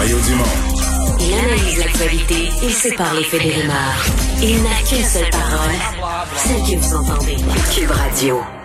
Il analyse l'actualité et sépare les faits des. Il n'a qu'une seule parole, celle que vous entendez. Cube Radio.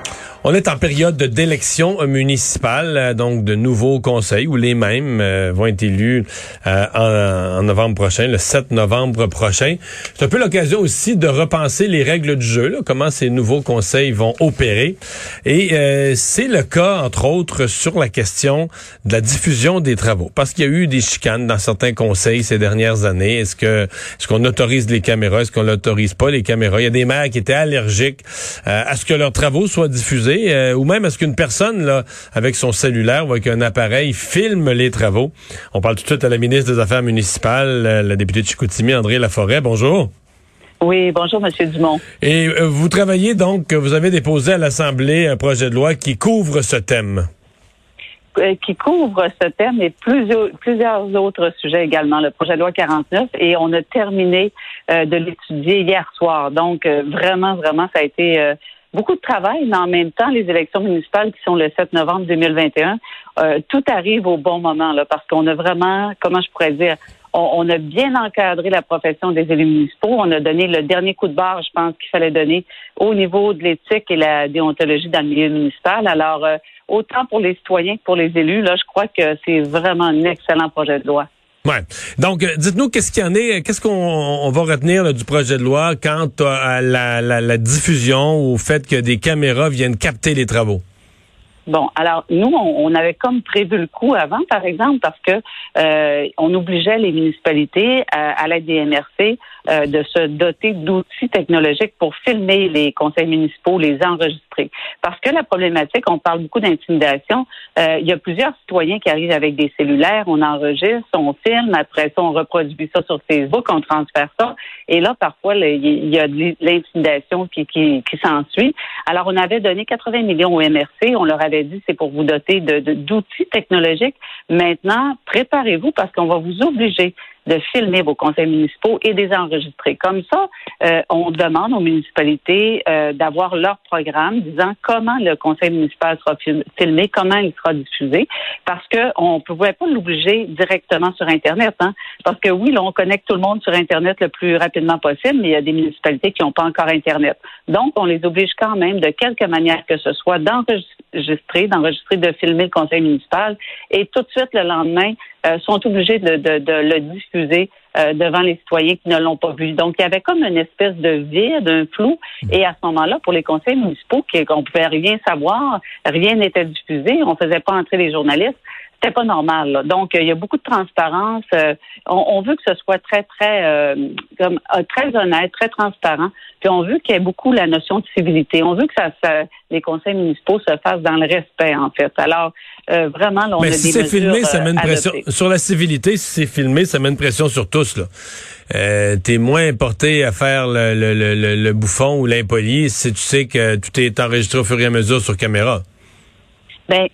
On est en période d'élection municipale, euh, donc de nouveaux conseils où les mêmes euh, vont être élus euh, en, novembre prochain, le 7 novembre prochain. C'est un peu l'occasion aussi de repenser les règles du jeu, là, comment ces nouveaux conseils vont opérer. Et c'est le cas, entre autres, sur la question de la diffusion des travaux, parce qu'il y a eu des chicanes dans certains conseils ces dernières années. Est-ce que est-ce qu'on autorise les caméras, est-ce qu'on n'autorise pas les caméras? Il y a des maires qui étaient allergiques à ce que leurs travaux soient diffusés euh, ou même est-ce qu'une personne là avec son cellulaire ou avec un appareil filme les travaux? On parle tout de suite à la ministre des Affaires municipales, euh, la députée de Chicoutimi, André Laforêt. Bonjour. Oui, bonjour, Monsieur Dumont. Et euh, vous travaillez donc, vous avez déposé à l'Assemblée un projet de loi qui couvre ce thème qui couvre ce thème et plusieurs, plusieurs autres sujets également, le projet de loi 49, et on a terminé de l'étudier hier soir. Donc, vraiment, vraiment, ça a été beaucoup de travail, mais en même temps, les élections municipales qui sont le 7 novembre 2021, euh, tout arrive au bon moment, là, parce qu'on a vraiment, comment je pourrais dire, on, a bien encadré la profession des élus municipaux. On a donné le dernier coup de barre, je pense, qu'il fallait donner au niveau de l'éthique et la déontologie dans le milieu municipal. Alors, euh, autant pour les citoyens que pour les élus, là, je crois que c'est vraiment un excellent projet de loi. Ouais. Donc, euh, dites-nous qu'est-ce qu'il y en est, qu'est-ce qu'on va retenir du projet de loi quant à la, diffusion ou au fait que des caméras viennent capter les travaux? Bon, alors nous, on, avait comme prévu le coup avant, par exemple, parce que euh, on obligeait les municipalités à, à l'aide des MRC euh, de se doter d'outils technologiques pour filmer les conseils municipaux, les enregistrer. Parce que la problématique, on parle beaucoup d'intimidation. Euh, il y a plusieurs citoyens qui arrivent avec des cellulaires, on enregistre, on filme, après ça, on reproduit ça sur Facebook, on transfère ça. Et là, parfois, il y a de l'intimidation qui, qui, qui s'ensuit. Alors, on avait donné 80 millions au MRC. On leur avait dit, c'est pour vous doter d'outils de, technologiques. Maintenant, préparez-vous parce qu'on va vous obliger de filmer vos conseils municipaux et des enregistrer. Comme ça, euh, on demande aux municipalités euh, d'avoir leur programme disant comment le conseil municipal sera filmé, comment il sera diffusé, parce qu'on ne pouvait pas l'obliger directement sur Internet. Hein, parce que oui, là, on connecte tout le monde sur Internet le plus rapidement possible, mais il y a des municipalités qui n'ont pas encore Internet. Donc, on les oblige quand même, de quelque manière que ce soit, d'enregistrer, d'enregistrer, de filmer le conseil municipal et tout de suite le lendemain, euh, sont obligés de, le diffuser euh, devant les citoyens qui ne l'ont pas vu. Donc, il y avait comme une espèce de vide, un flou. Et à ce moment-là, pour les conseils municipaux, qu'on pouvait rien savoir, rien n'était diffusé, on faisait pas entrer les journalistes c'était pas normal. Donc, il y a beaucoup de transparence. Euh, on, veut que ce soit très, très, euh, comme, euh, très honnête, très transparent. Puis on veut qu'il y ait beaucoup la notion de civilité. On veut que ça, les conseils municipaux se fassent dans le respect, en fait. Alors, vraiment, là, on Mais a si c'est filmé, ça met une pression. Sur la civilité, si c'est filmé, ça met une pression sur tous, là. Euh, t'es moins porté à faire le, le, le, le bouffon ou l'impoli si tu sais que tout est enregistré au fur et à mesure sur caméra. Ben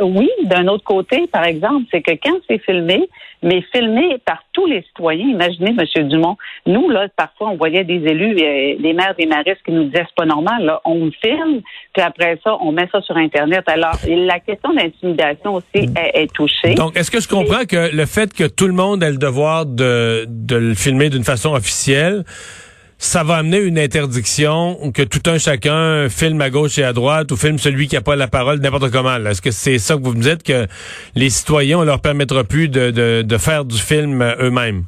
oui, d'un autre côté, par exemple, c'est que quand c'est filmé, mais filmé par tous les citoyens, imaginez, M. Dumont, nous, là, parfois, on voyait des élus, euh, des maires, des maristes qui nous disaient c'est pas normal, là, on le filme, puis après ça, on met ça sur Internet. Alors, la question d'intimidation aussi mm. est, touchée. Donc, est-ce que je comprends que le fait que tout le monde ait le devoir de, de le filmer d'une façon officielle, ça va amener une interdiction que tout un chacun filme à gauche et à droite ou filme celui qui n'a pas la parole n'importe comment. Est-ce que c'est ça que vous me dites que les citoyens, on leur permettra plus de, de, de faire du film eux-mêmes?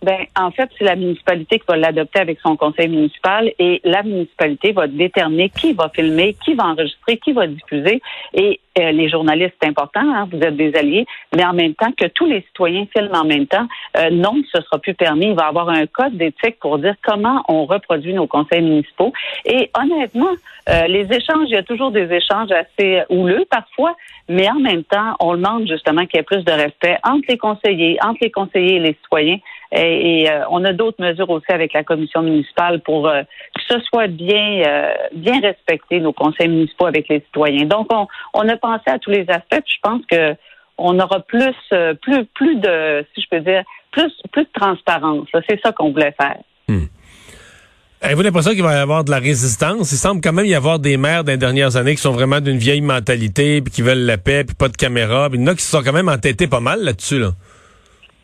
Ben, en fait, c'est la municipalité qui va l'adopter avec son conseil municipal et la municipalité va déterminer qui va filmer, qui va enregistrer, qui va diffuser. Et euh, les journalistes, c'est important, hein, vous êtes des alliés, mais en même temps que tous les citoyens filment en même temps, euh, non, ce sera plus permis. Il va y avoir un code d'éthique pour dire comment on reproduit nos conseils municipaux. Et honnêtement, euh, les échanges, il y a toujours des échanges assez houleux parfois, mais en même temps, on demande justement qu'il y ait plus de respect entre les conseillers, entre les conseillers et les citoyens. Et, on a d'autres mesures aussi avec la commission municipale pour que ce soit bien bien respecté nos conseils municipaux avec les citoyens. Donc on, on a penser à tous les aspects. je pense que on aura plus, euh, plus, plus de, si je peux dire, plus, plus de transparence. C'est ça qu'on voulait faire. Hmm. Avez-vous l'impression qu'il va y avoir de la résistance? Il semble quand même y avoir des maires des dernières années qui sont vraiment d'une vieille mentalité, puis qui veulent la paix, puis pas de caméra. Il y en a qui se sont quand même entêtés pas mal là-dessus. Là.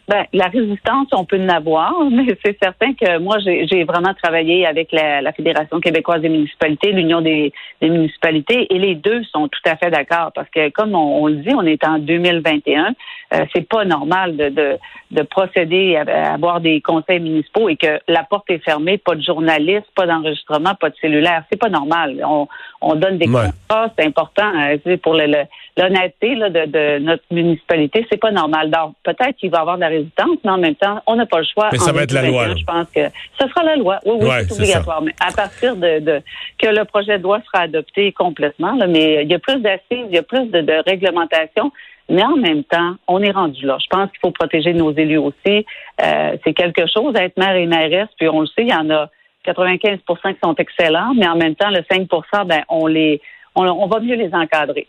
Ben, la résistance, on peut en avoir, mais c'est certain que moi, j'ai vraiment travaillé avec la, Fédération québécoise des municipalités, l'Union des, municipalités, et les deux sont tout à fait d'accord parce que, comme on, le dit, on est en 2021, euh, c'est pas normal de, de, de procéder à, avoir des conseils municipaux et que la porte est fermée, pas de journalistes, pas d'enregistrement, pas de cellulaire. C'est pas normal. On, on donne des contrats, c'est important euh, pour l'honnêteté de, de, notre municipalité. C'est pas normal. Donc, peut-être qu'il va y avoir de la résistance, mais en même temps, on n'a pas le choix. Mais ça va être la loi. Je pense que ce sera la loi. Oui, oui, c'est obligatoire. Mais à partir de, que le projet de loi sera adopté complètement, mais il y a plus d'assises, il y a plus de, de réglementation. Mais en même temps, on est rendu là. Je pense qu'il faut protéger nos élus aussi. Euh, c'est quelque chose d'être maire et mairesse, puis on le sait, il y en a 95% qui sont excellents, mais en même temps, le 5 ben, on les on va mieux les encadrer.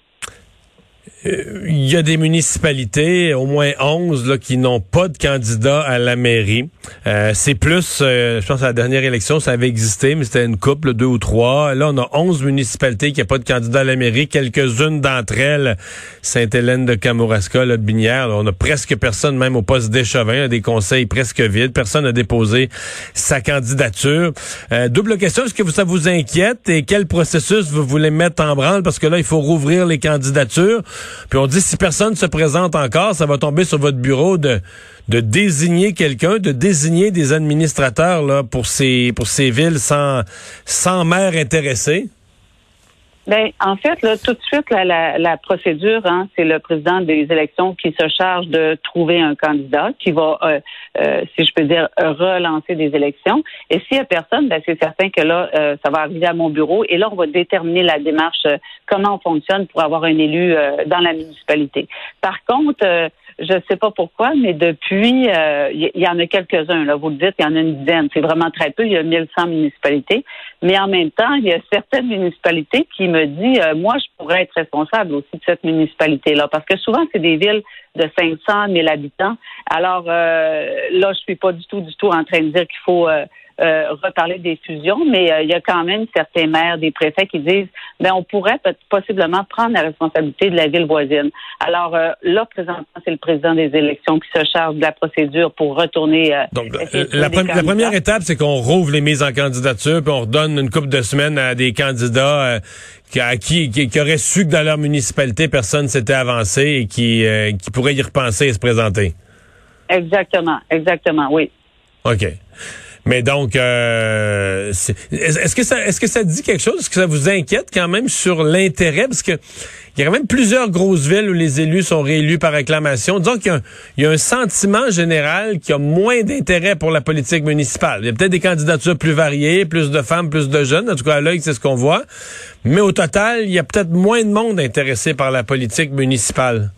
Euh, il y a des municipalités, au moins 11, là, qui n'ont pas de candidat à la mairie. Euh, c'est plus, euh, je pense à la dernière élection, ça avait existé, mais c'était une couple, deux ou trois. Là, on a 11 municipalités qui n'ont pas de candidat à la mairie. Quelques-unes d'entre elles, Sainte-Hélène de Kamouraska, là, de Binière, on a presque personne, même au poste d'échevin, des conseils presque vides. Personne n'a déposé sa candidature. double question, est-ce que ça vous inquiète et quel processus vous voulez mettre en branle? Parce que là, il faut rouvrir les candidatures. Puis on dit si personne se présente encore, ça va tomber sur votre bureau de de désigner quelqu'un, de désigner des administrateurs là pour ces pour ces villes sans sans maire intéressé? Ben, en fait, là, tout de suite, la, la, procédure, hein, c'est le président des élections qui se charge de trouver un candidat qui va, euh, euh, si je peux dire, relancer des élections. Et s'il n'y a personne, ben, c'est certain que là, euh, ça va arriver à mon bureau et là, on va déterminer la démarche, comment on fonctionne pour avoir un élu dans la municipalité. Par contre, je ne sais pas pourquoi, mais depuis, euh, il y, en a quelques-uns. Là, vous le dites, il y en a une dizaine. C'est vraiment très peu. Il y a 1100 municipalités. Mais en même temps, il y a certaines municipalités qui me disent, euh, moi, je pourrais être responsable aussi de cette municipalité-là, parce que souvent, c'est des villes de 500 000 habitants. Alors euh, là, je suis pas du tout, du tout en train de dire qu'il faut euh, reparler des fusions, mais euh, il y a quand même certains maires, des préfets qui disent, ben on pourrait possiblement prendre la responsabilité de la ville voisine. Alors euh, là, présentement, c'est le président des élections qui se charge de la procédure pour retourner. Donc, la, première étape, c'est qu'on rouvre les mises en candidature, puis on redonne une couple de semaines à des candidats qui, à qui, qui, auraient su que dans leur municipalité, personne s'était avancé et qui, qui pourraient y repenser et se présenter. Exactement, exactement, oui. OK. Mais donc, euh, est-ce que ça, est-ce que ça dit quelque chose? Est-ce que ça vous inquiète quand même sur l'intérêt? Parce que il y a quand même plusieurs grosses villes où les élus sont réélus par acclamation. Disons qu'il y, a un sentiment général qui a moins d'intérêt pour la politique municipale. Il y a peut-être des candidatures plus variées, plus de femmes, plus de jeunes. En tout cas, à l'œil, c'est ce qu'on voit. Mais au total, il y a peut-être moins de monde intéressé par la politique municipale.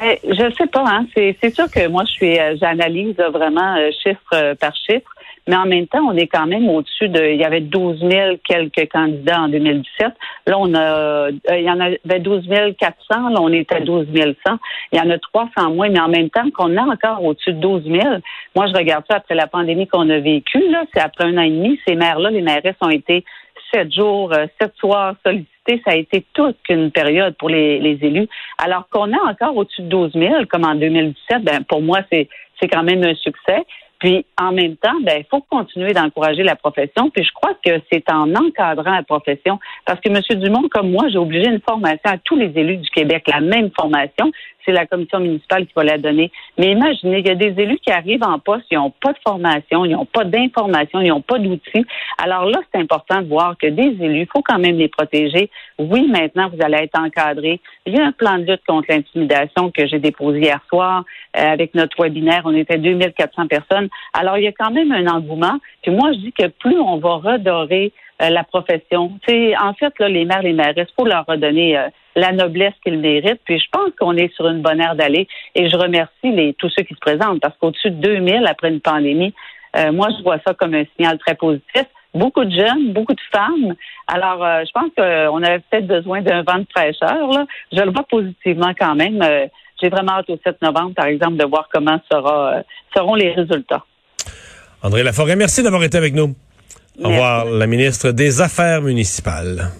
Je je sais pas, hein. C'est sûr que moi, je suis, euh, j'analyse vraiment euh, chiffre euh, par chiffre. Mais en même temps, on est quand même au-dessus de. Il y avait 12 000 quelques candidats en 2017. Là, on a, euh, il y en avait 12 400. Là, on est à 12 100. Il y en a 300 moins, mais en même temps, qu'on a encore au-dessus de 12 000. Moi, je regarde ça après la pandémie qu'on a vécue. C'est après un an et demi. Ces maires-là, les maires ont été sept jours, euh, sept soirs sollicités. Ça a été toute une période pour les, les élus. Alors qu'on a encore au-dessus de 12 000, comme en 2017, ben pour moi, c'est quand même un succès. Puis en même temps, ben il faut continuer d'encourager la profession. Puis je crois que c'est en encadrant la profession, parce que M. Dumont, comme moi, j'ai obligé une formation à tous les élus du Québec, la même formation c'est la commission municipale qui va la donner. Mais imaginez, il y a des élus qui arrivent en poste, ils n'ont pas de formation, ils n'ont pas d'information, ils n'ont pas d'outils. Alors là, c'est important de voir que des élus, il faut quand même les protéger. Oui, maintenant, vous allez être encadrés. Il y a un plan de lutte contre l'intimidation que j'ai déposé hier soir euh, avec notre webinaire. On était 2400 personnes. Alors, il y a quand même un engouement. Puis moi, je dis que plus on va redorer euh, la profession. sais, en fait, là, les maires, les maires, il faut leur redonner euh, la noblesse qu'ils méritent. Puis je pense qu'on est sur une bonne aire d'aller. Et je remercie les, tous ceux qui se présentent parce qu'au-dessus de 2000 après une pandémie, euh, moi, je vois ça comme un signal très positif. Beaucoup de jeunes, beaucoup de femmes. Alors, je pense qu'on avait peut-être besoin d'un vent de fraîcheur. Là. Je le vois positivement quand même. J'ai vraiment hâte au 7 novembre, par exemple, de voir comment sera, seront les résultats. André Laforêt, merci d'avoir été avec nous. Au revoir, la ministre des Affaires municipales.